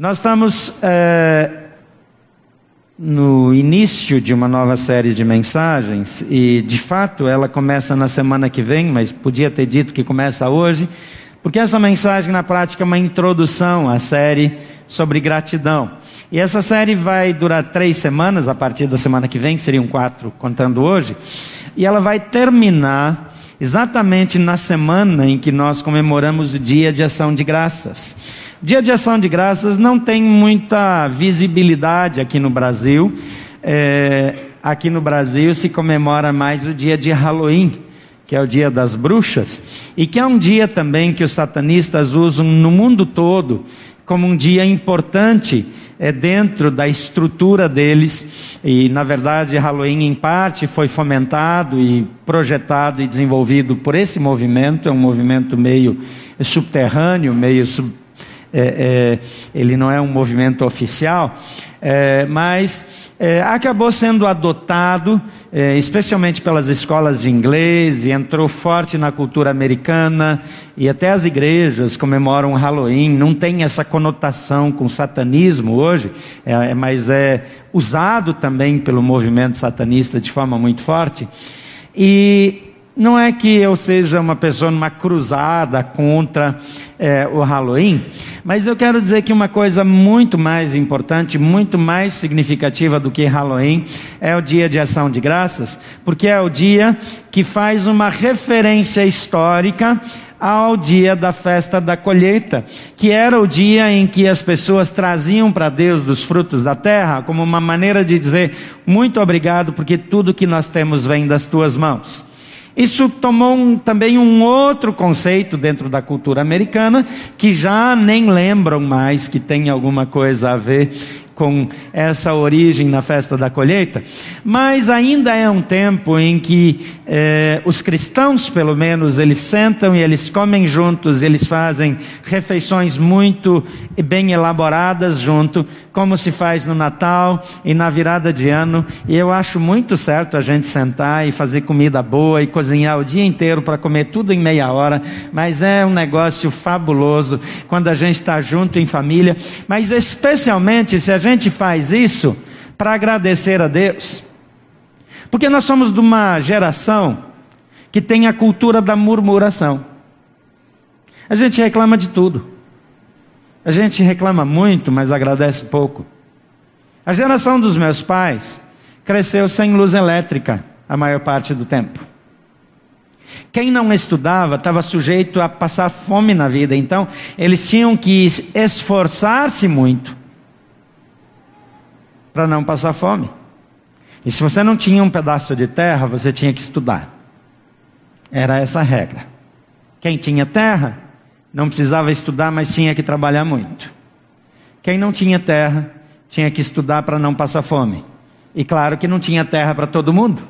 Nós estamos é, no início de uma nova série de mensagens e, de fato, ela começa na semana que vem, mas podia ter dito que começa hoje, porque essa mensagem, na prática, é uma introdução à série sobre gratidão. E essa série vai durar três semanas, a partir da semana que vem, seriam quatro contando hoje, e ela vai terminar exatamente na semana em que nós comemoramos o Dia de Ação de Graças. Dia de Ação de Graças não tem muita visibilidade aqui no Brasil. É, aqui no Brasil se comemora mais o dia de Halloween, que é o dia das bruxas, e que é um dia também que os satanistas usam no mundo todo como um dia importante é, dentro da estrutura deles. E, na verdade, Halloween, em parte, foi fomentado e projetado e desenvolvido por esse movimento. É um movimento meio subterrâneo, meio sub, é, é, ele não é um movimento oficial, é, mas é, acabou sendo adotado, especialmente pelas escolas de inglês, e entrou forte na cultura americana, e até as igrejas comemoram Halloween, não tem essa conotação com satanismo hoje, mas é usado também pelo movimento satanista de forma muito forte. E não é que eu seja uma pessoa numa cruzada contra é, o Halloween, mas eu quero dizer que uma coisa muito mais importante, muito mais significativa do que Halloween é o dia de ação de graças, porque é o dia que faz uma referência histórica ao dia da festa da colheita, que era o dia em que as pessoas traziam para Deus dos frutos da terra, como uma maneira de dizer muito obrigado, porque tudo que nós temos vem das tuas mãos. Isso tomou um, também um outro conceito dentro da cultura americana, que já nem lembram mais que tem alguma coisa a ver com essa origem na festa da colheita, mas ainda é um tempo em que eh, os cristãos, pelo menos, eles sentam e eles comem juntos, eles fazem refeições muito bem elaboradas junto, como se faz no Natal e na virada de ano, e eu acho muito certo a gente sentar e fazer comida boa e cozinhar o dia inteiro para comer tudo em meia hora, mas é um negócio fabuloso quando a gente está junto em família, mas especialmente se a gente gente faz isso para agradecer a Deus. Porque nós somos de uma geração que tem a cultura da murmuração. A gente reclama de tudo. A gente reclama muito, mas agradece pouco. A geração dos meus pais cresceu sem luz elétrica a maior parte do tempo. Quem não estudava estava sujeito a passar fome na vida, então eles tinham que esforçar-se muito para não passar fome. E se você não tinha um pedaço de terra, você tinha que estudar. Era essa a regra. Quem tinha terra não precisava estudar, mas tinha que trabalhar muito. Quem não tinha terra tinha que estudar para não passar fome. E claro que não tinha terra para todo mundo.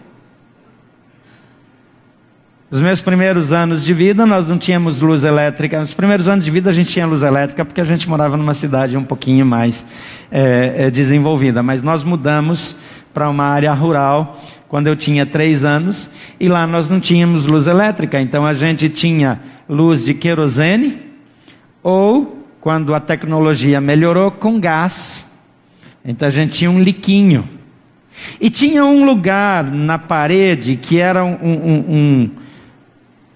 Nos meus primeiros anos de vida, nós não tínhamos luz elétrica. Nos primeiros anos de vida, a gente tinha luz elétrica porque a gente morava numa cidade um pouquinho mais é, é, desenvolvida. Mas nós mudamos para uma área rural quando eu tinha três anos e lá nós não tínhamos luz elétrica. Então a gente tinha luz de querosene ou, quando a tecnologia melhorou, com gás. Então a gente tinha um liquinho. E tinha um lugar na parede que era um, um, um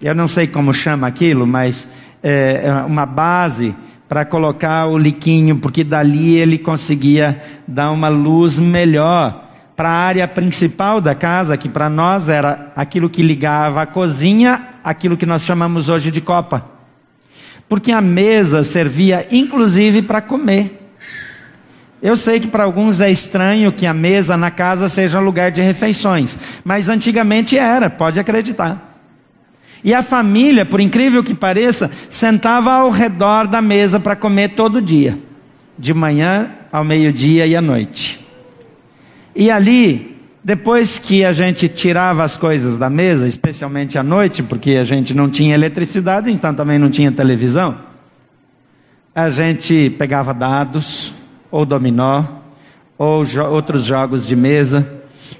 eu não sei como chama aquilo, mas é, é uma base para colocar o liquinho, porque dali ele conseguia dar uma luz melhor para a área principal da casa, que para nós era aquilo que ligava a cozinha, aquilo que nós chamamos hoje de copa. Porque a mesa servia inclusive para comer. Eu sei que para alguns é estranho que a mesa na casa seja lugar de refeições, mas antigamente era, pode acreditar. E a família, por incrível que pareça, sentava ao redor da mesa para comer todo dia, de manhã ao meio-dia e à noite. E ali, depois que a gente tirava as coisas da mesa, especialmente à noite, porque a gente não tinha eletricidade, então também não tinha televisão, a gente pegava dados, ou dominó, ou jo outros jogos de mesa,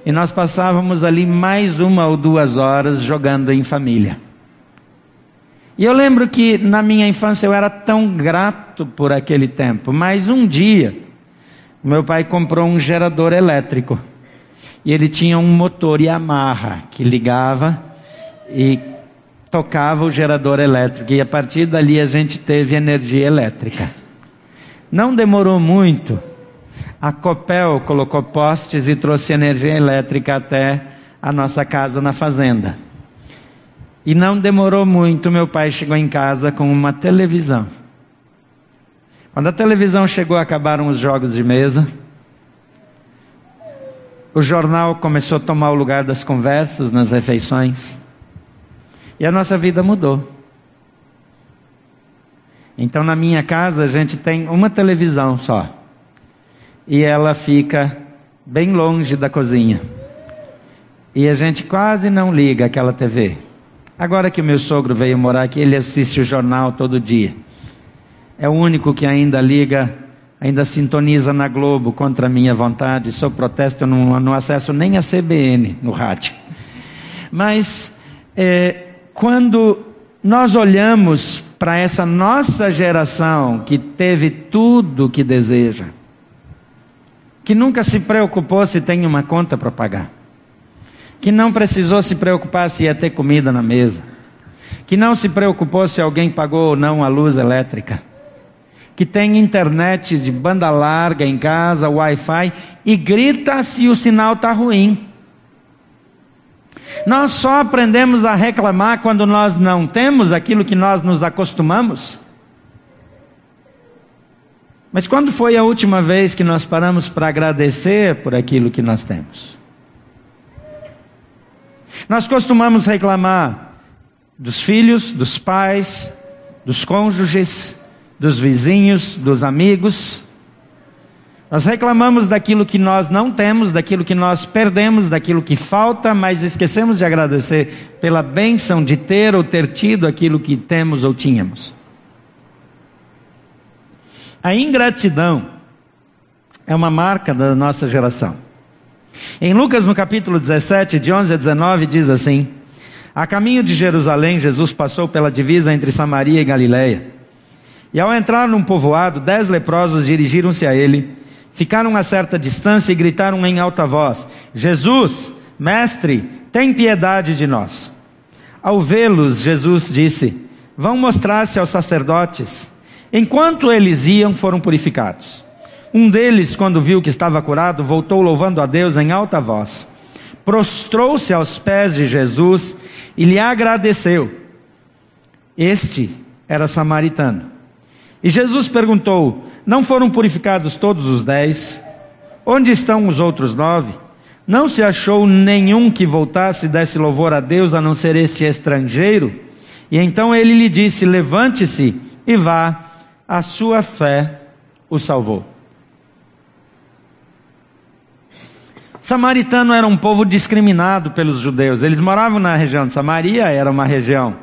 e nós passávamos ali mais uma ou duas horas jogando em família. E eu lembro que na minha infância eu era tão grato por aquele tempo, mas um dia meu pai comprou um gerador elétrico e ele tinha um motor Yamaha que ligava e tocava o gerador elétrico e a partir dali a gente teve energia elétrica. Não demorou muito, a Copel colocou postes e trouxe energia elétrica até a nossa casa na fazenda. E não demorou muito, meu pai chegou em casa com uma televisão. Quando a televisão chegou, acabaram os jogos de mesa. O jornal começou a tomar o lugar das conversas nas refeições. E a nossa vida mudou. Então, na minha casa, a gente tem uma televisão só. E ela fica bem longe da cozinha. E a gente quase não liga aquela TV. Agora que o meu sogro veio morar aqui, ele assiste o jornal todo dia. É o único que ainda liga, ainda sintoniza na Globo contra a minha vontade. Sou protesto, eu não, não acesso nem a CBN no rádio. Mas é, quando nós olhamos para essa nossa geração que teve tudo o que deseja, que nunca se preocupou se tem uma conta para pagar que não precisou se preocupar se ia ter comida na mesa, que não se preocupou se alguém pagou ou não a luz elétrica, que tem internet de banda larga em casa, Wi-Fi, e grita se o sinal está ruim. Nós só aprendemos a reclamar quando nós não temos aquilo que nós nos acostumamos. Mas quando foi a última vez que nós paramos para agradecer por aquilo que nós temos? Nós costumamos reclamar dos filhos, dos pais, dos cônjuges, dos vizinhos, dos amigos. Nós reclamamos daquilo que nós não temos, daquilo que nós perdemos, daquilo que falta, mas esquecemos de agradecer pela bênção de ter ou ter tido aquilo que temos ou tínhamos. A ingratidão é uma marca da nossa geração. Em Lucas, no capítulo 17, de 11 a 19, diz assim: A caminho de Jerusalém, Jesus passou pela divisa entre Samaria e Galiléia. E ao entrar num povoado, dez leprosos dirigiram-se a ele, ficaram a certa distância e gritaram em alta voz: Jesus, mestre, tem piedade de nós. Ao vê-los, Jesus disse: Vão mostrar-se aos sacerdotes. Enquanto eles iam, foram purificados. Um deles, quando viu que estava curado, voltou louvando a Deus em alta voz. Prostrou-se aos pés de Jesus e lhe agradeceu. Este era samaritano. E Jesus perguntou: Não foram purificados todos os dez? Onde estão os outros nove? Não se achou nenhum que voltasse e desse louvor a Deus a não ser este estrangeiro? E então ele lhe disse: Levante-se e vá, a sua fé o salvou. Samaritano era um povo discriminado pelos judeus. Eles moravam na região de Samaria, era uma região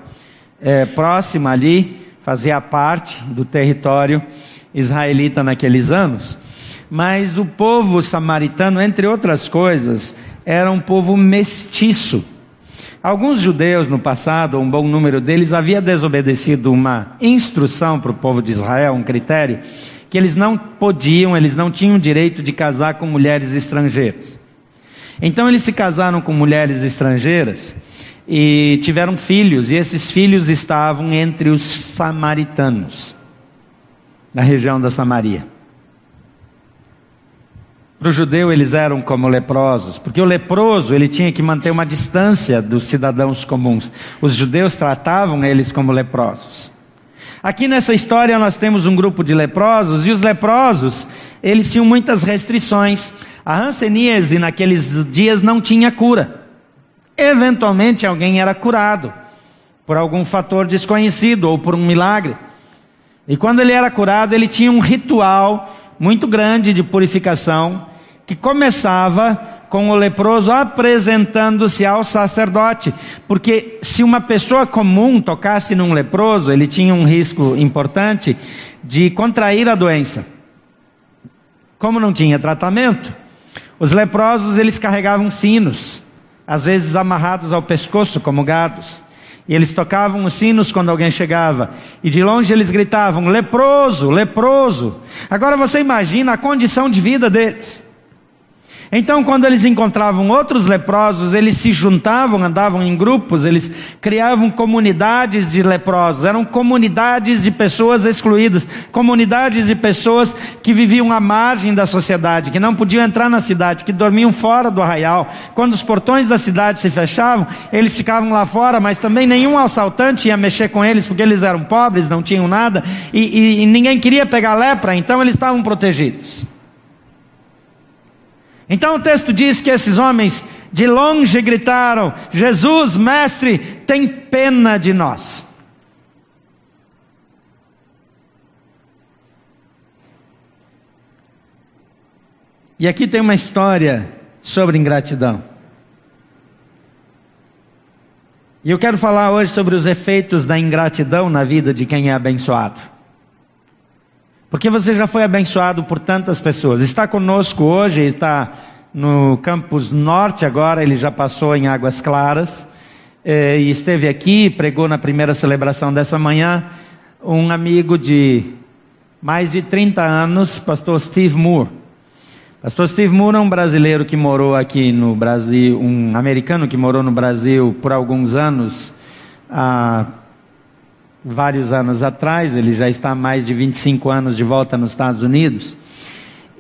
é, próxima ali, fazia parte do território israelita naqueles anos. Mas o povo samaritano, entre outras coisas, era um povo mestiço. Alguns judeus no passado, um bom número deles, havia desobedecido uma instrução para o povo de Israel, um critério, que eles não podiam, eles não tinham direito de casar com mulheres estrangeiras. Então eles se casaram com mulheres estrangeiras e tiveram filhos, e esses filhos estavam entre os samaritanos, na região da Samaria. Para o judeu eles eram como leprosos, porque o leproso ele tinha que manter uma distância dos cidadãos comuns. Os judeus tratavam eles como leprosos. Aqui nessa história nós temos um grupo de leprosos e os leprosos, eles tinham muitas restrições. A hanseníase naqueles dias não tinha cura. Eventualmente alguém era curado por algum fator desconhecido ou por um milagre. E quando ele era curado, ele tinha um ritual muito grande de purificação que começava com o leproso apresentando-se ao sacerdote, porque se uma pessoa comum tocasse num leproso, ele tinha um risco importante de contrair a doença. Como não tinha tratamento, os leprosos eles carregavam sinos, às vezes amarrados ao pescoço como gados. E eles tocavam os sinos quando alguém chegava. E de longe eles gritavam: leproso, leproso. Agora você imagina a condição de vida deles. Então, quando eles encontravam outros leprosos, eles se juntavam, andavam em grupos, eles criavam comunidades de leprosos, eram comunidades de pessoas excluídas, comunidades de pessoas que viviam à margem da sociedade, que não podiam entrar na cidade, que dormiam fora do arraial. Quando os portões da cidade se fechavam, eles ficavam lá fora, mas também nenhum assaltante ia mexer com eles, porque eles eram pobres, não tinham nada, e, e, e ninguém queria pegar lepra, então eles estavam protegidos. Então o texto diz que esses homens de longe gritaram: Jesus, mestre, tem pena de nós. E aqui tem uma história sobre ingratidão. E eu quero falar hoje sobre os efeitos da ingratidão na vida de quem é abençoado. Porque você já foi abençoado por tantas pessoas. Está conosco hoje, está no campus norte agora, ele já passou em Águas Claras. Eh, e esteve aqui, pregou na primeira celebração dessa manhã, um amigo de mais de 30 anos, pastor Steve Moore. Pastor Steve Moore é um brasileiro que morou aqui no Brasil, um americano que morou no Brasil por alguns anos, há vários anos atrás, ele já está há mais de 25 anos de volta nos Estados Unidos.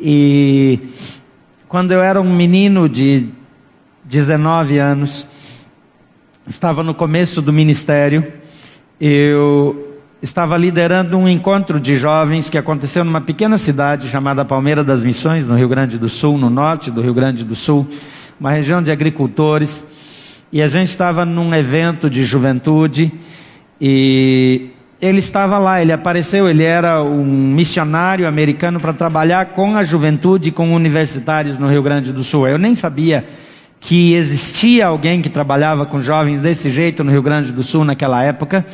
E quando eu era um menino de 19 anos, estava no começo do ministério, eu estava liderando um encontro de jovens que aconteceu numa pequena cidade chamada Palmeira das Missões, no Rio Grande do Sul, no norte do Rio Grande do Sul, uma região de agricultores, e a gente estava num evento de juventude e ele estava lá, ele apareceu, ele era um missionário americano para trabalhar com a juventude, com universitários no Rio Grande do Sul. Eu nem sabia que existia alguém que trabalhava com jovens desse jeito no Rio Grande do Sul naquela época.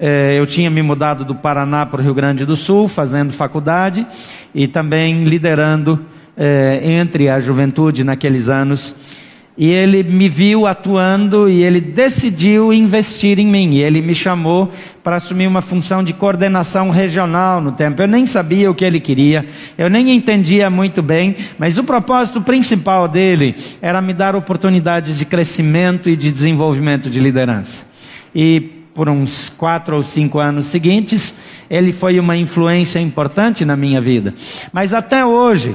É, eu tinha me mudado do Paraná para o Rio Grande do Sul, fazendo faculdade e também liderando é, entre a juventude naqueles anos e ele me viu atuando e ele decidiu investir em mim. E ele me chamou para assumir uma função de coordenação regional no tempo. Eu nem sabia o que ele queria, eu nem entendia muito bem, mas o propósito principal dele era me dar oportunidades de crescimento e de desenvolvimento de liderança. E por uns quatro ou cinco anos seguintes, ele foi uma influência importante na minha vida. Mas até hoje,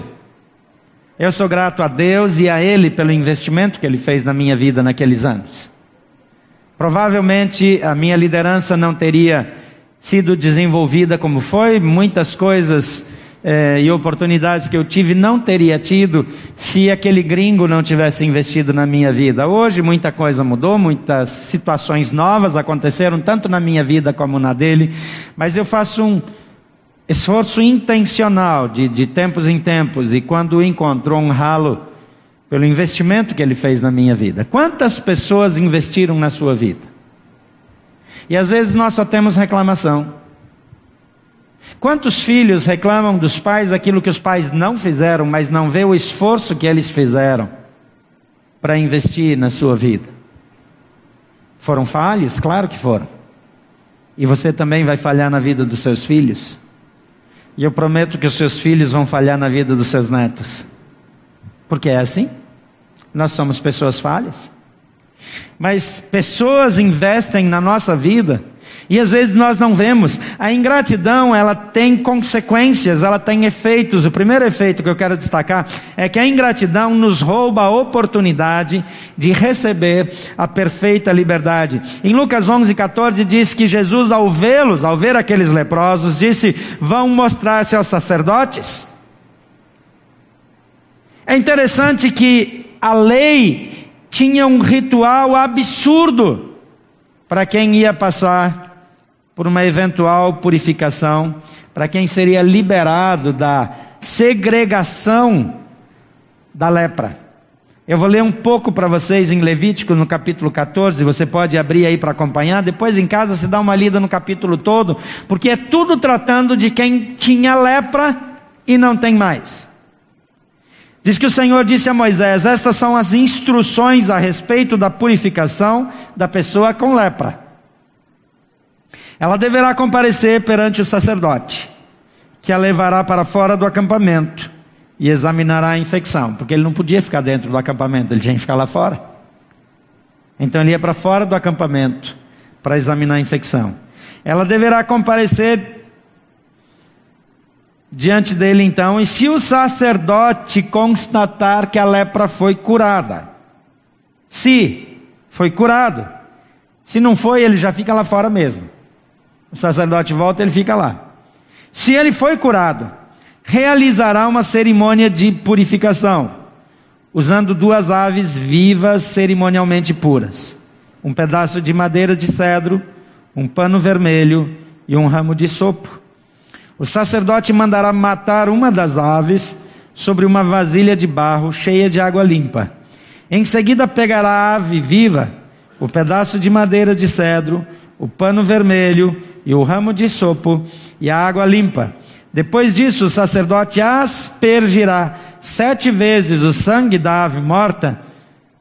eu sou grato a Deus e a Ele pelo investimento que Ele fez na minha vida naqueles anos. Provavelmente a minha liderança não teria sido desenvolvida como foi, muitas coisas eh, e oportunidades que eu tive não teria tido se aquele gringo não tivesse investido na minha vida. Hoje muita coisa mudou, muitas situações novas aconteceram, tanto na minha vida como na dele, mas eu faço um esforço intencional de, de tempos em tempos e quando encontrou um ralo pelo investimento que ele fez na minha vida. Quantas pessoas investiram na sua vida? E às vezes nós só temos reclamação. Quantos filhos reclamam dos pais aquilo que os pais não fizeram, mas não vê o esforço que eles fizeram para investir na sua vida? Foram falhos? Claro que foram. E você também vai falhar na vida dos seus filhos? E eu prometo que os seus filhos vão falhar na vida dos seus netos. Porque é assim. Nós somos pessoas falhas. Mas pessoas investem na nossa vida e às vezes nós não vemos. A ingratidão, ela tem consequências, ela tem efeitos. O primeiro efeito que eu quero destacar é que a ingratidão nos rouba a oportunidade de receber a perfeita liberdade. Em Lucas 11, 14 diz que Jesus, ao vê-los, ao ver aqueles leprosos, disse: Vão mostrar-se aos sacerdotes. É interessante que a lei tinha um ritual absurdo para quem ia passar por uma eventual purificação, para quem seria liberado da segregação da lepra. Eu vou ler um pouco para vocês em Levítico, no capítulo 14, você pode abrir aí para acompanhar, depois em casa se dá uma lida no capítulo todo, porque é tudo tratando de quem tinha lepra e não tem mais. Diz que o Senhor disse a Moisés: Estas são as instruções a respeito da purificação da pessoa com lepra. Ela deverá comparecer perante o sacerdote, que a levará para fora do acampamento e examinará a infecção, porque ele não podia ficar dentro do acampamento, ele tinha que ficar lá fora. Então ele ia para fora do acampamento para examinar a infecção. Ela deverá comparecer diante dele então, e se o sacerdote constatar que a lepra foi curada, se foi curado, se não foi, ele já fica lá fora mesmo. O sacerdote volta, ele fica lá. Se ele foi curado, realizará uma cerimônia de purificação, usando duas aves vivas cerimonialmente puras, um pedaço de madeira de cedro, um pano vermelho e um ramo de sopo. O sacerdote mandará matar uma das aves sobre uma vasilha de barro cheia de água limpa. Em seguida, pegará a ave viva, o pedaço de madeira de cedro, o pano vermelho e o ramo de sopo e a água limpa. Depois disso, o sacerdote aspergirá sete vezes o sangue da ave morta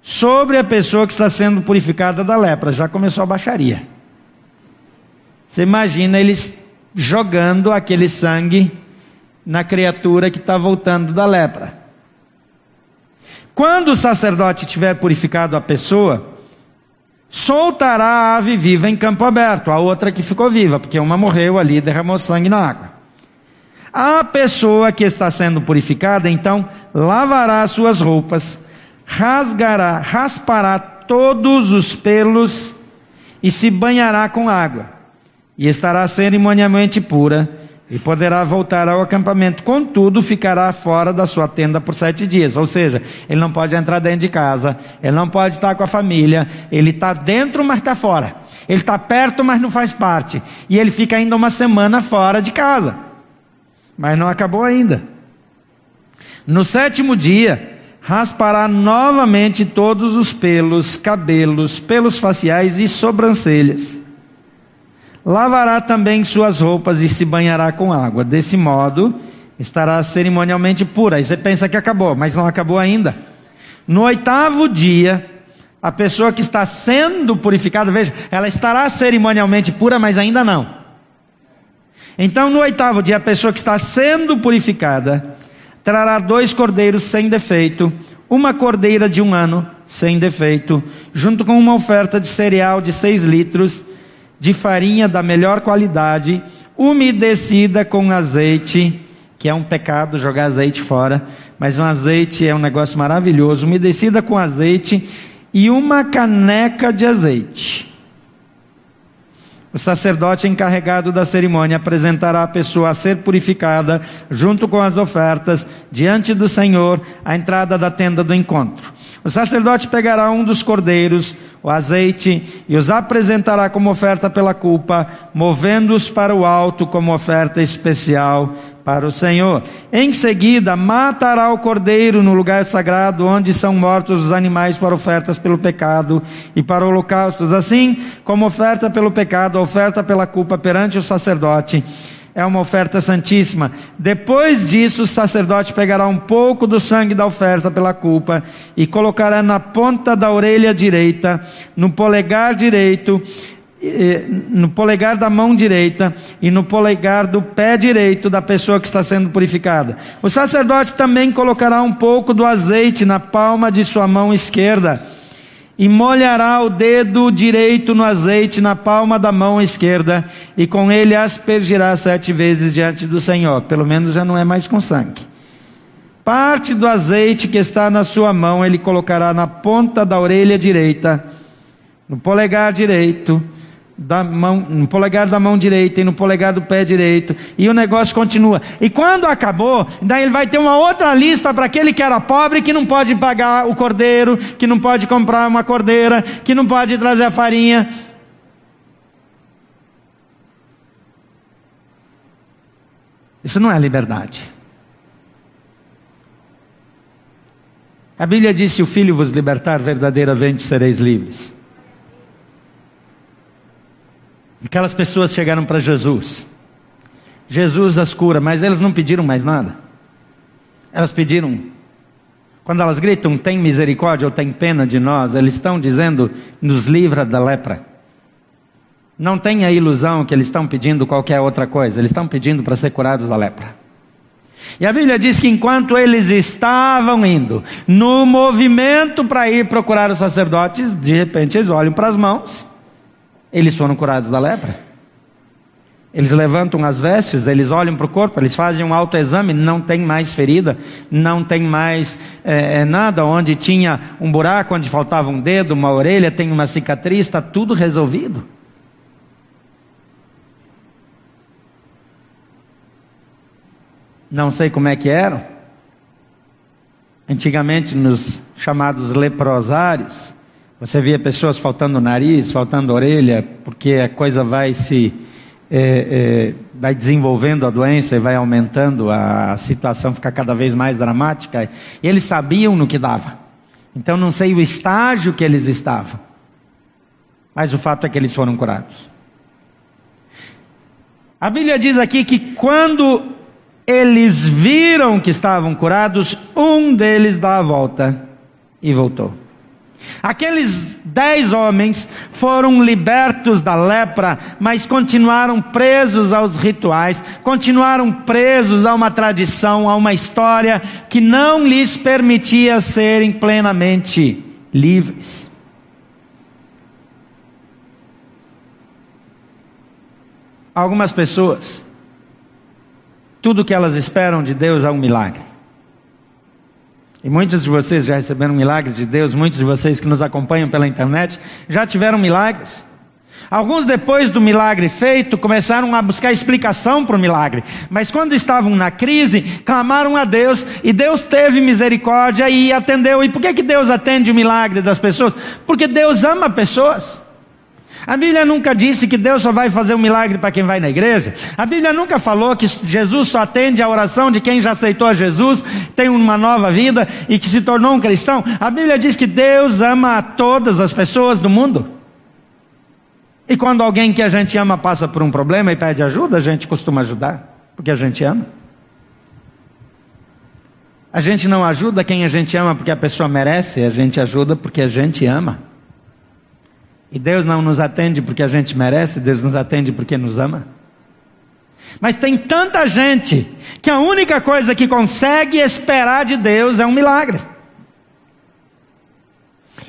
sobre a pessoa que está sendo purificada da lepra. Já começou a baixaria. Você imagina eles jogando aquele sangue na criatura que está voltando da lepra. Quando o sacerdote tiver purificado a pessoa, soltará a ave viva em campo aberto, a outra que ficou viva, porque uma morreu ali e derramou sangue na água. A pessoa que está sendo purificada, então, lavará suas roupas, rasgará, raspará todos os pelos e se banhará com água e estará cerimonialmente pura, e poderá voltar ao acampamento. Contudo, ficará fora da sua tenda por sete dias. Ou seja, ele não pode entrar dentro de casa, ele não pode estar com a família, ele está dentro, mas está fora. Ele está perto, mas não faz parte. E ele fica ainda uma semana fora de casa. Mas não acabou ainda. No sétimo dia, raspará novamente todos os pelos, cabelos, pelos faciais e sobrancelhas Lavará também suas roupas e se banhará com água. Desse modo, estará cerimonialmente pura. Aí você pensa que acabou, mas não acabou ainda. No oitavo dia, a pessoa que está sendo purificada, veja, ela estará cerimonialmente pura, mas ainda não. Então, no oitavo dia, a pessoa que está sendo purificada trará dois cordeiros sem defeito, uma cordeira de um ano sem defeito, junto com uma oferta de cereal de seis litros de farinha da melhor qualidade, umedecida com azeite, que é um pecado jogar azeite fora, mas um azeite é um negócio maravilhoso, umedecida com azeite e uma caneca de azeite. O sacerdote encarregado da cerimônia apresentará a pessoa a ser purificada, junto com as ofertas, diante do Senhor, à entrada da tenda do encontro. O sacerdote pegará um dos cordeiros, o azeite, e os apresentará como oferta pela culpa, movendo-os para o alto como oferta especial para o Senhor. Em seguida, matará o cordeiro no lugar sagrado, onde são mortos os animais para ofertas pelo pecado e para holocaustos, assim como oferta pelo pecado, oferta pela culpa perante o sacerdote. É uma oferta santíssima. Depois disso, o sacerdote pegará um pouco do sangue da oferta pela culpa e colocará na ponta da orelha direita, no polegar direito no polegar da mão direita e no polegar do pé direito da pessoa que está sendo purificada. O sacerdote também colocará um pouco do azeite na palma de sua mão esquerda e molhará o dedo direito no azeite na palma da mão esquerda e com ele aspergirá sete vezes diante do Senhor. Pelo menos já não é mais com sangue. Parte do azeite que está na sua mão ele colocará na ponta da orelha direita, no polegar direito da mão, no polegar da mão direita e no polegar do pé direito, e o negócio continua. E quando acabou, daí ele vai ter uma outra lista para aquele que era pobre, que não pode pagar o cordeiro, que não pode comprar uma cordeira, que não pode trazer a farinha. Isso não é liberdade. A Bíblia diz: se o Filho vos libertar, verdadeiramente sereis livres. Aquelas pessoas chegaram para Jesus. Jesus as cura, mas elas não pediram mais nada. Elas pediram. Quando elas gritam, tem misericórdia ou tem pena de nós, eles estão dizendo, nos livra da lepra. Não tenha ilusão que eles estão pedindo qualquer outra coisa, eles estão pedindo para ser curados da lepra. E a Bíblia diz que enquanto eles estavam indo no movimento para ir procurar os sacerdotes, de repente eles olham para as mãos, eles foram curados da lepra. Eles levantam as vestes, eles olham para o corpo, eles fazem um autoexame, não tem mais ferida, não tem mais é, nada, onde tinha um buraco, onde faltava um dedo, uma orelha, tem uma cicatriz, está tudo resolvido. Não sei como é que eram. Antigamente, nos chamados leprosários, você via pessoas faltando nariz, faltando orelha, porque a coisa vai se é, é, vai desenvolvendo a doença e vai aumentando, a situação fica cada vez mais dramática. E eles sabiam no que dava. Então não sei o estágio que eles estavam. Mas o fato é que eles foram curados. A Bíblia diz aqui que quando eles viram que estavam curados, um deles dá a volta e voltou. Aqueles dez homens foram libertos da lepra, mas continuaram presos aos rituais, continuaram presos a uma tradição, a uma história que não lhes permitia serem plenamente livres. Algumas pessoas, tudo que elas esperam de Deus é um milagre. E muitos de vocês já receberam milagres de Deus, muitos de vocês que nos acompanham pela internet já tiveram milagres. Alguns, depois do milagre feito, começaram a buscar explicação para o milagre, mas quando estavam na crise, clamaram a Deus e Deus teve misericórdia e atendeu. E por que, que Deus atende o milagre das pessoas? Porque Deus ama pessoas. A Bíblia nunca disse que Deus só vai fazer um milagre para quem vai na igreja. A Bíblia nunca falou que Jesus só atende a oração de quem já aceitou a Jesus, tem uma nova vida e que se tornou um cristão. A Bíblia diz que Deus ama a todas as pessoas do mundo. E quando alguém que a gente ama passa por um problema e pede ajuda, a gente costuma ajudar, porque a gente ama. A gente não ajuda quem a gente ama porque a pessoa merece, a gente ajuda porque a gente ama. E Deus não nos atende porque a gente merece, Deus nos atende porque nos ama. Mas tem tanta gente que a única coisa que consegue esperar de Deus é um milagre.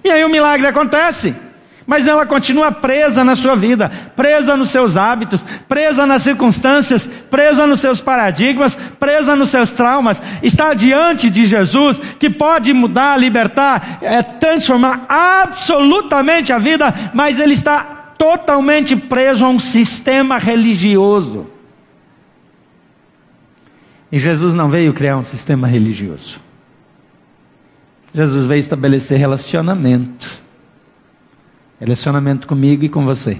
E aí o milagre acontece mas ela continua presa na sua vida, presa nos seus hábitos, presa nas circunstâncias, presa nos seus paradigmas, presa nos seus traumas. Está diante de Jesus que pode mudar, libertar, é, transformar absolutamente a vida, mas ele está totalmente preso a um sistema religioso. E Jesus não veio criar um sistema religioso. Jesus veio estabelecer relacionamento. Relacionamento comigo e com você.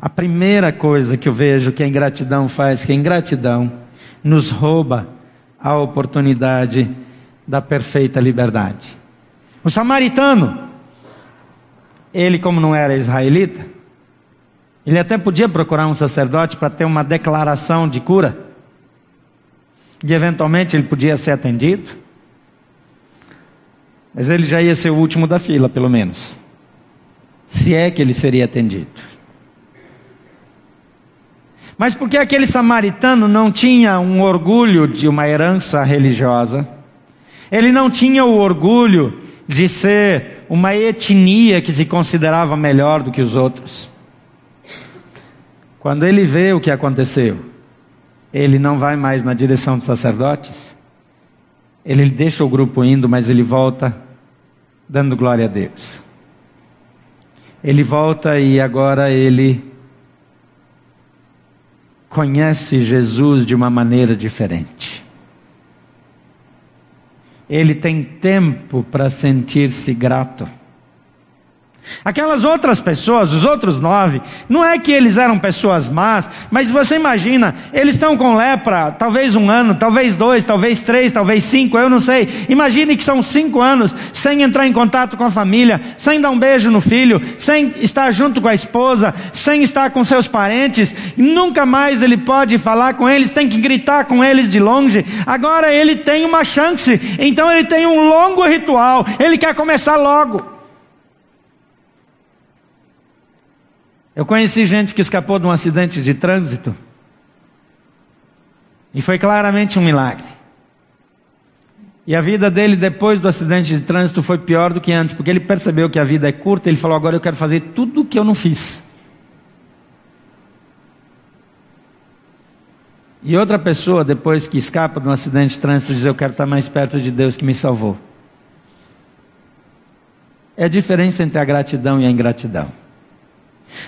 A primeira coisa que eu vejo que a ingratidão faz, que a ingratidão nos rouba a oportunidade da perfeita liberdade. O samaritano, ele, como não era israelita, ele até podia procurar um sacerdote para ter uma declaração de cura, e eventualmente ele podia ser atendido, mas ele já ia ser o último da fila, pelo menos se é que ele seria atendido. Mas porque aquele samaritano não tinha um orgulho de uma herança religiosa, ele não tinha o orgulho de ser uma etnia que se considerava melhor do que os outros. Quando ele vê o que aconteceu, ele não vai mais na direção dos sacerdotes, ele deixa o grupo indo, mas ele volta dando glória a Deus. Ele volta e agora ele conhece Jesus de uma maneira diferente. Ele tem tempo para sentir-se grato. Aquelas outras pessoas, os outros nove, não é que eles eram pessoas más, mas você imagina, eles estão com lepra, talvez um ano, talvez dois, talvez três, talvez cinco, eu não sei. Imagine que são cinco anos sem entrar em contato com a família, sem dar um beijo no filho, sem estar junto com a esposa, sem estar com seus parentes, nunca mais ele pode falar com eles, tem que gritar com eles de longe. Agora ele tem uma chance, então ele tem um longo ritual, ele quer começar logo. Eu conheci gente que escapou de um acidente de trânsito. E foi claramente um milagre. E a vida dele depois do acidente de trânsito foi pior do que antes, porque ele percebeu que a vida é curta, ele falou: agora eu quero fazer tudo o que eu não fiz. E outra pessoa, depois que escapa de um acidente de trânsito, diz: Eu quero estar mais perto de Deus que me salvou. É a diferença entre a gratidão e a ingratidão.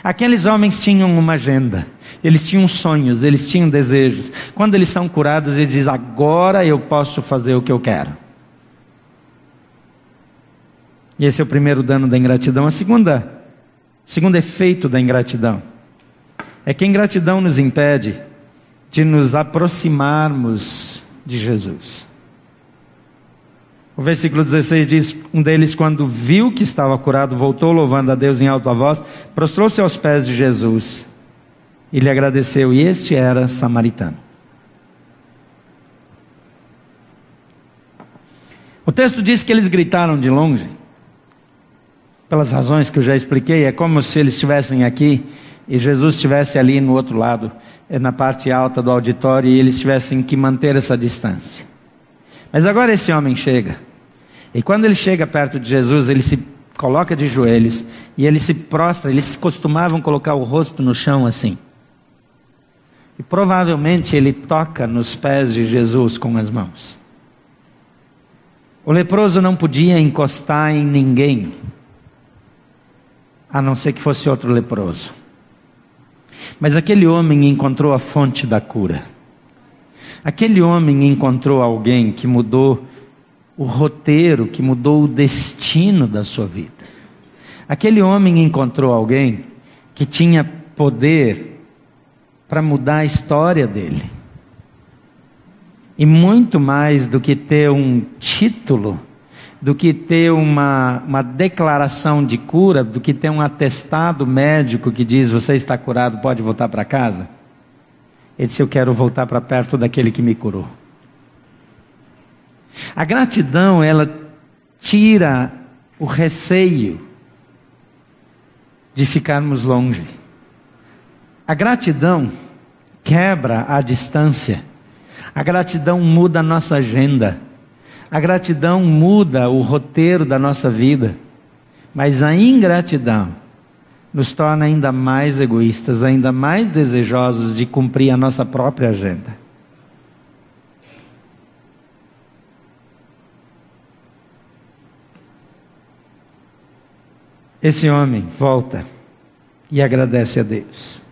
Aqueles homens tinham uma agenda, eles tinham sonhos, eles tinham desejos. Quando eles são curados, eles dizem: Agora eu posso fazer o que eu quero. E esse é o primeiro dano da ingratidão. A segunda, segundo efeito da ingratidão é que a ingratidão nos impede de nos aproximarmos de Jesus. O versículo 16 diz: Um deles, quando viu que estava curado, voltou louvando a Deus em alta voz, prostrou-se aos pés de Jesus e lhe agradeceu, e este era samaritano. O texto diz que eles gritaram de longe, pelas razões que eu já expliquei, é como se eles estivessem aqui e Jesus estivesse ali no outro lado, eh, na parte alta do auditório, e eles tivessem que manter essa distância. Mas agora esse homem chega, e quando ele chega perto de Jesus, ele se coloca de joelhos e ele se prostra. Eles costumavam colocar o rosto no chão assim. E provavelmente ele toca nos pés de Jesus com as mãos. O leproso não podia encostar em ninguém, a não ser que fosse outro leproso. Mas aquele homem encontrou a fonte da cura. Aquele homem encontrou alguém que mudou o roteiro, que mudou o destino da sua vida. Aquele homem encontrou alguém que tinha poder para mudar a história dele. E muito mais do que ter um título, do que ter uma, uma declaração de cura, do que ter um atestado médico que diz você está curado, pode voltar para casa. Ele disse: Eu quero voltar para perto daquele que me curou. A gratidão, ela tira o receio de ficarmos longe. A gratidão quebra a distância. A gratidão muda a nossa agenda. A gratidão muda o roteiro da nossa vida. Mas a ingratidão nos torna ainda mais egoístas, ainda mais desejosos de cumprir a nossa própria agenda. Esse homem volta e agradece a Deus.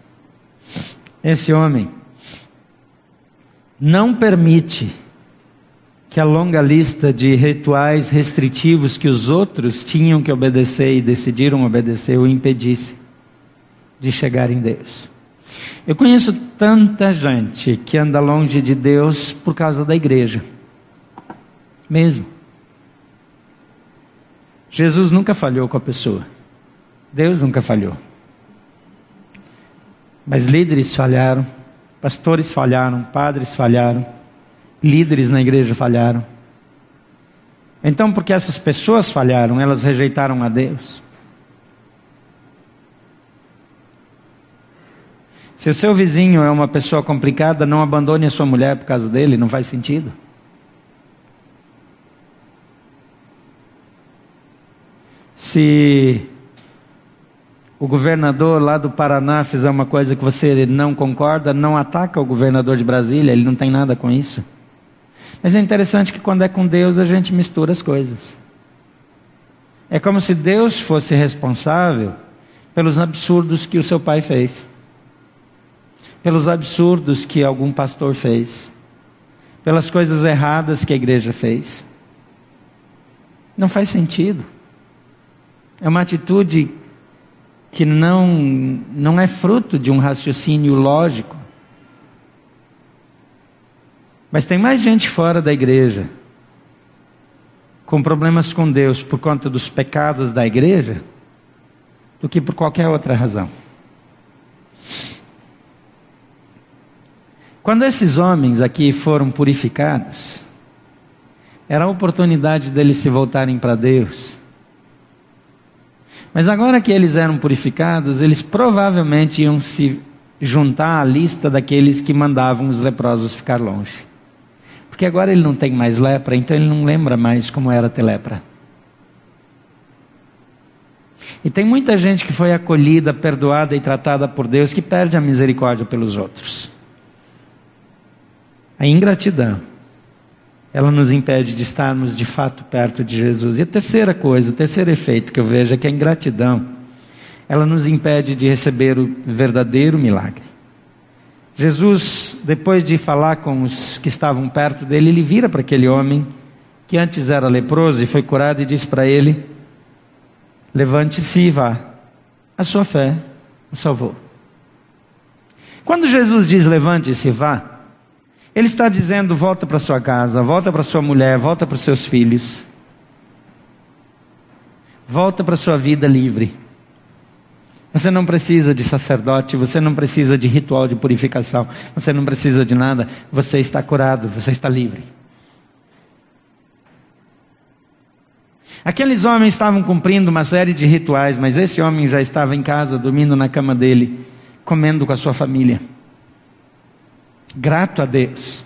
Esse homem não permite que a longa lista de rituais restritivos que os outros tinham que obedecer e decidiram obedecer o impedisse de chegar em Deus. Eu conheço tanta gente que anda longe de Deus por causa da igreja. Mesmo. Jesus nunca falhou com a pessoa. Deus nunca falhou. Mas líderes falharam, pastores falharam, padres falharam, líderes na igreja falharam. Então, porque essas pessoas falharam, elas rejeitaram a Deus. Se o seu vizinho é uma pessoa complicada, não abandone a sua mulher por causa dele, não faz sentido. Se o governador lá do Paraná fizer uma coisa que você não concorda, não ataca o governador de Brasília, ele não tem nada com isso. Mas é interessante que quando é com Deus a gente mistura as coisas. É como se Deus fosse responsável pelos absurdos que o seu pai fez, pelos absurdos que algum pastor fez, pelas coisas erradas que a igreja fez. Não faz sentido. É uma atitude que não, não é fruto de um raciocínio lógico. Mas tem mais gente fora da igreja com problemas com Deus por conta dos pecados da igreja do que por qualquer outra razão. Quando esses homens aqui foram purificados, era a oportunidade deles se voltarem para Deus Mas agora que eles eram purificados, eles provavelmente iam se juntar à lista daqueles que mandavam os leprosos ficar longe. Porque agora ele não tem mais lepra, então ele não lembra mais como era ter lepra. E tem muita gente que foi acolhida, perdoada e tratada por Deus que perde a misericórdia pelos outros. A ingratidão, ela nos impede de estarmos de fato perto de Jesus. E a terceira coisa, o terceiro efeito que eu vejo é que a ingratidão, ela nos impede de receber o verdadeiro milagre. Jesus, depois de falar com os que estavam perto dele, ele vira para aquele homem que antes era leproso e foi curado e diz para ele: Levante-se e vá. A sua fé o salvou. Quando Jesus diz levante-se e vá, ele está dizendo volta para sua casa, volta para sua mulher, volta para os seus filhos. Volta para sua vida livre. Você não precisa de sacerdote, você não precisa de ritual de purificação, você não precisa de nada, você está curado, você está livre. Aqueles homens estavam cumprindo uma série de rituais, mas esse homem já estava em casa, dormindo na cama dele, comendo com a sua família. Grato a Deus.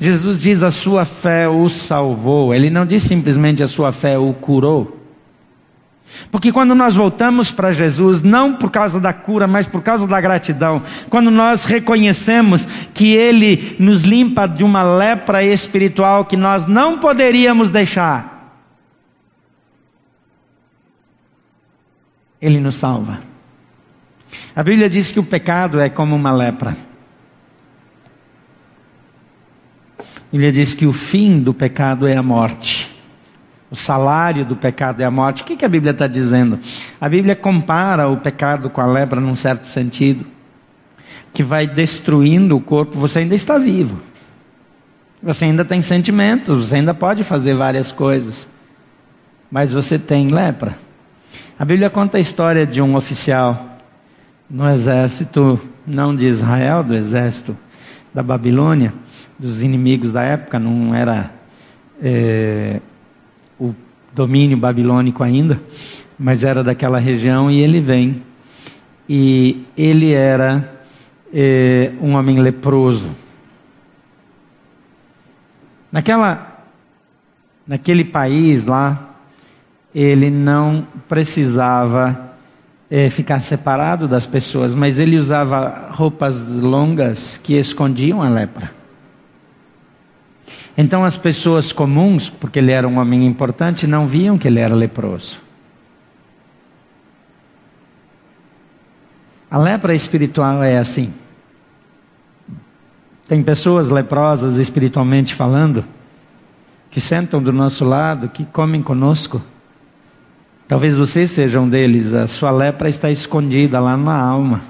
Jesus diz: a sua fé o salvou. Ele não diz simplesmente a sua fé o curou. Porque quando nós voltamos para Jesus, não por causa da cura, mas por causa da gratidão, quando nós reconhecemos que Ele nos limpa de uma lepra espiritual que nós não poderíamos deixar, Ele nos salva. A Bíblia diz que o pecado é como uma lepra. A Bíblia diz que o fim do pecado é a morte. O salário do pecado é a morte. O que, a Bíblia está dizendo? A Bíblia compara o pecado com a lepra num certo sentido, que vai destruindo o corpo, você ainda está vivo. Você ainda tem sentimentos, você ainda pode fazer várias coisas. Mas você tem lepra. A Bíblia conta a história de um oficial no exército, não de Israel, do exército da Babilônia, dos inimigos da época, não era. É, o domínio babilônico ainda, mas era daquela região e ele vem. E ele era é, um homem leproso. Naquela, naquele país lá, ele não precisava é, ficar separado das pessoas, mas ele usava roupas longas que escondiam a lepra. Então as pessoas comuns, porque ele era um homem importante, não viam que ele era leproso. A lepra espiritual é assim. Tem pessoas leprosas espiritualmente falando, que sentam do nosso lado, que comem conosco. Talvez vocês sejam deles, a sua lepra está escondida lá na alma.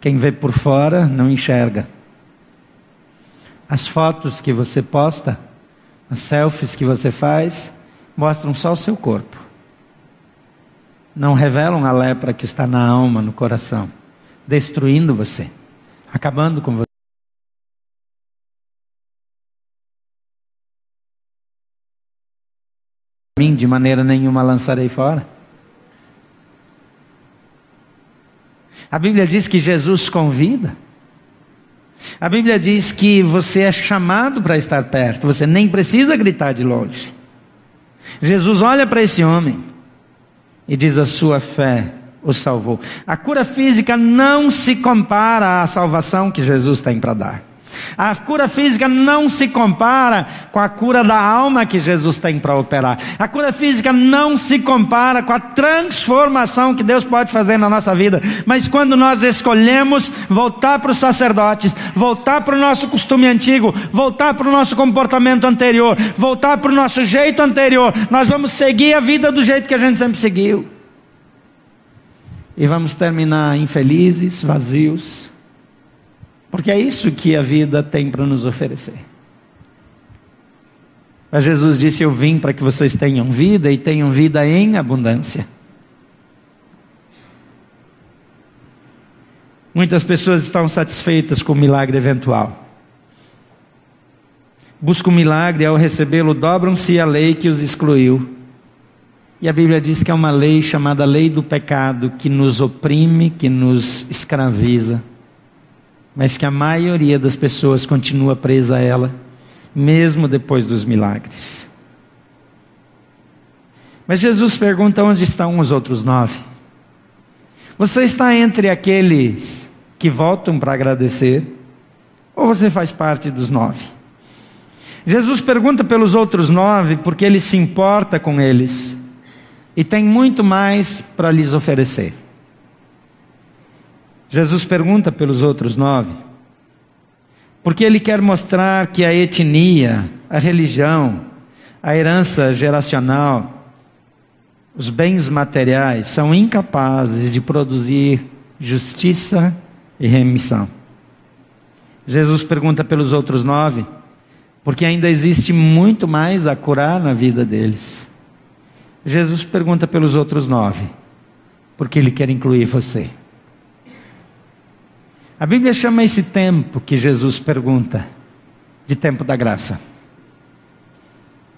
Quem vê por fora não enxerga. As fotos que você posta, as selfies que você faz, mostram só o seu corpo. Não revelam a lepra que está na alma, no coração, destruindo você, acabando com você. Mim de maneira nenhuma lançarei fora. A Bíblia diz que Jesus convida. A Bíblia diz que você é chamado para estar perto, você nem precisa gritar de longe. Jesus olha para esse homem e diz: A sua fé o salvou. A cura física não se compara à salvação que Jesus tem para dar. A cura física não se compara com a cura da alma que Jesus tem para operar. A cura física não se compara com a transformação que Deus pode fazer na nossa vida. Mas quando nós escolhemos voltar para os sacerdotes, voltar para o nosso costume antigo, voltar para o nosso comportamento anterior, voltar para o nosso jeito anterior, nós vamos seguir a vida do jeito que a gente sempre seguiu. E vamos terminar infelizes, vazios, porque é isso que a vida tem para nos oferecer. Mas Jesus disse: Eu vim para que vocês tenham vida e tenham vida em abundância. Muitas pessoas estão satisfeitas com o milagre eventual. Buscam o milagre, ao recebê-lo, dobram-se a lei que os excluiu. E a Bíblia diz que é uma lei chamada lei do pecado que nos oprime, que nos escraviza, mas que a maioria das pessoas continua presa a ela, mesmo depois dos milagres. Mas Jesus pergunta: onde estão os outros nove? Você está entre aqueles que voltam para agradecer, ou você faz parte dos nove? Jesus pergunta pelos outros nove porque ele se importa com eles e tem muito mais para lhes oferecer. Jesus pergunta pelos outros nove, porque ele quer mostrar que a etnia, a religião, a herança geracional, os bens materiais são incapazes de produzir justiça e remissão. Jesus pergunta pelos outros nove, porque ainda existe muito mais a curar na vida deles. Jesus pergunta pelos outros nove, porque Ele quer incluir você. A Bíblia chama esse tempo que Jesus pergunta de tempo da graça.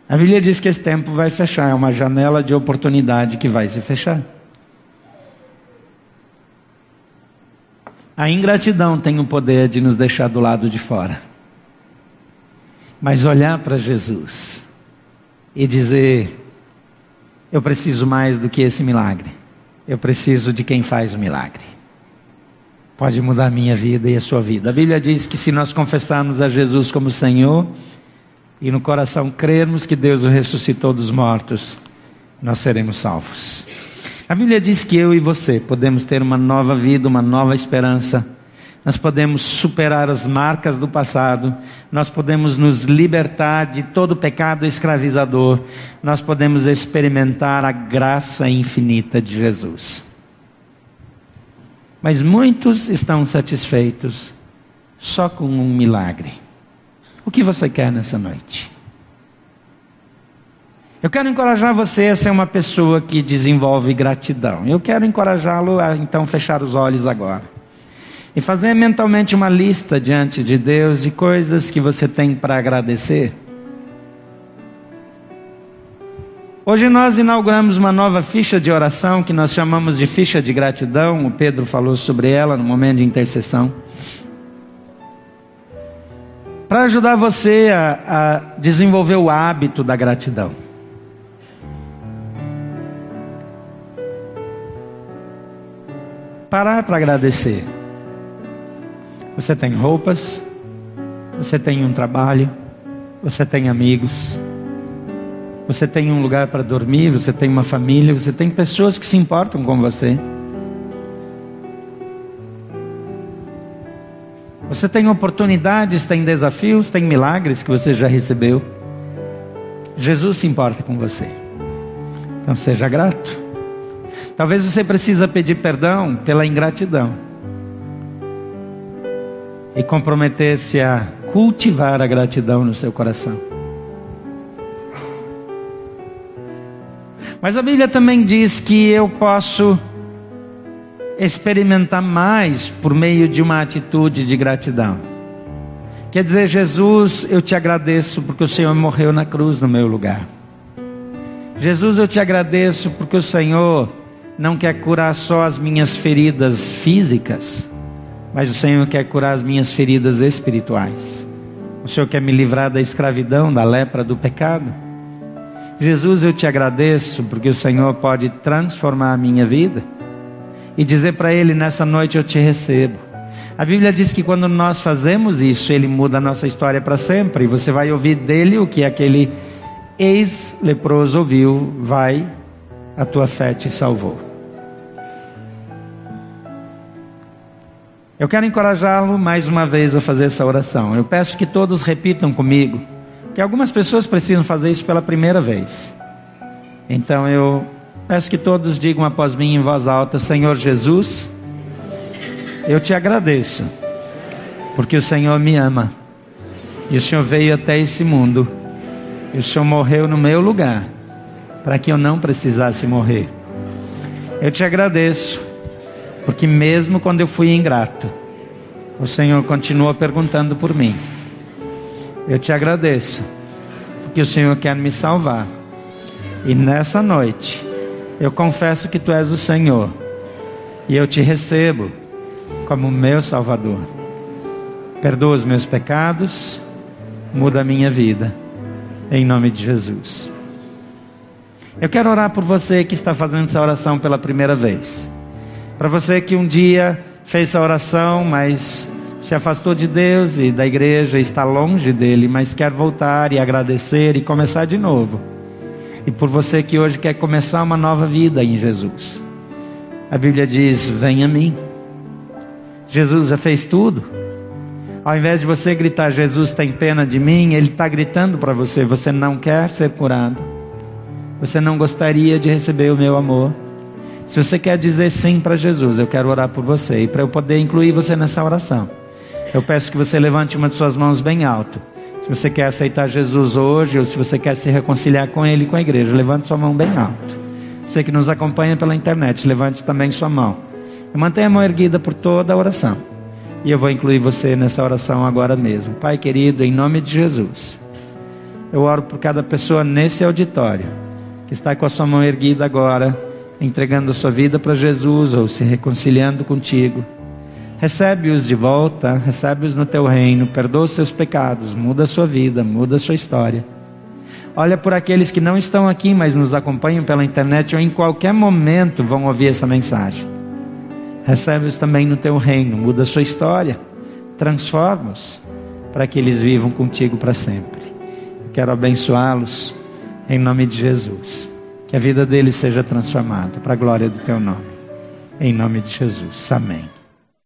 A Bíblia diz que esse tempo vai fechar, é uma janela de oportunidade que vai se fechar. A ingratidão tem o poder de nos deixar do lado de fora. Mas olhar para Jesus e dizer: eu preciso mais do que esse milagre. Eu preciso de quem faz o milagre. Pode mudar a minha vida e a sua vida. A Bíblia diz que se nós confessarmos a Jesus como Senhor e no coração crermos que Deus o ressuscitou dos mortos, nós seremos salvos. A Bíblia diz que eu e você podemos ter uma nova vida, uma nova esperança nós podemos superar as marcas do passado, nós podemos nos libertar de todo pecado escravizador, nós podemos experimentar a graça infinita de Jesus. Mas muitos estão satisfeitos só com um milagre. O que você quer nessa noite? Eu quero encorajar você a ser uma pessoa que desenvolve gratidão. Eu quero encorajá-lo a então fechar os olhos agora e fazer mentalmente uma lista diante de Deus de coisas que você tem para agradecer. Hoje nós inauguramos uma nova ficha de oração que nós chamamos de ficha de gratidão. O Pedro falou sobre ela no momento de intercessão. Para ajudar você a, a desenvolver o hábito da gratidão. Parar para agradecer. Você tem roupas, você tem um trabalho, você tem amigos, você tem um lugar para dormir, você tem uma família, você tem pessoas que se importam com você. Você tem oportunidades, tem desafios, tem milagres que você já recebeu. Jesus se importa com você. Então seja grato. Talvez você precisa pedir perdão pela ingratidão e comprometer-se a cultivar a gratidão no seu coração. Mas a Bíblia também diz que eu posso experimentar mais por meio de uma atitude de gratidão. Quer dizer, Jesus, eu te agradeço porque o Senhor morreu na cruz no meu lugar. Jesus, eu te agradeço porque o Senhor não quer curar só as minhas feridas físicas, mas o Senhor quer curar as minhas feridas espirituais. O Senhor quer me livrar da escravidão, da lepra, do pecado. Jesus, eu te agradeço porque o Senhor pode transformar a minha vida e dizer para Ele: nessa noite eu te recebo. A Bíblia diz que quando nós fazemos isso, Ele muda a nossa história para sempre. E você vai ouvir dele o que aquele ex-leproso ouviu: Vai, a tua fé te salvou. Eu quero encorajá-lo mais uma vez a fazer essa oração. Eu peço que todos repitam comigo, que algumas pessoas precisam fazer isso pela primeira vez. Então eu peço que todos digam após mim em voz alta: Senhor Jesus, eu te agradeço, porque o Senhor me ama, e o Senhor veio até esse mundo, e o Senhor morreu no meu lugar, para que eu não precisasse morrer. Eu te agradeço porque mesmo quando eu fui ingrato, o Senhor continua perguntando por mim. Eu te agradeço, porque o Senhor quer me salvar. E nessa noite, Eu confesso que tu és o Senhor e eu te recebo como meu Salvador. Perdoa os meus pecados, muda a minha vida, em nome de Jesus. Eu quero orar por você que está fazendo essa oração pela primeira vez. Para você que um dia fez essa oração, mas se afastou de Deus e da igreja, está longe dele, mas quer voltar e agradecer e começar de novo. E por você que hoje quer começar uma nova vida em Jesus. A Bíblia diz: Venha a mim. Jesus já fez tudo. Ao invés de você gritar, Jesus tem pena de mim, Ele está gritando para você: Você não quer ser curado. Você não gostaria de receber o meu amor. Se você quer dizer sim para Jesus, eu quero orar por você. E para eu poder incluir você nessa oração, eu peço que você levante uma de suas mãos bem alto. Se você quer aceitar Jesus hoje, ou se você quer se reconciliar com Ele e com a igreja, levante sua mão bem alto. Você que nos acompanha pela internet, levante também sua mão. E mantenha a mão erguida por toda a oração. E eu vou incluir você nessa oração agora mesmo. Pai querido, em nome de Jesus, eu oro por cada pessoa nesse auditório que está com a sua mão erguida agora, entregando a sua vida para Jesus ou se reconciliando contigo. Recebe-os de volta, recebe-os no teu reino, perdoa os seus pecados, muda a sua vida, muda a sua história. Olha por aqueles que não estão aqui, mas nos acompanham pela internet ou em qualquer momento vão ouvir essa mensagem. Recebe-os também no teu reino, muda a sua história, transforma-os para que eles vivam contigo para sempre. Quero abençoá-los em nome de Jesus. Que a vida deles seja transformada para a glória do teu nome. Em nome de Jesus. Amém.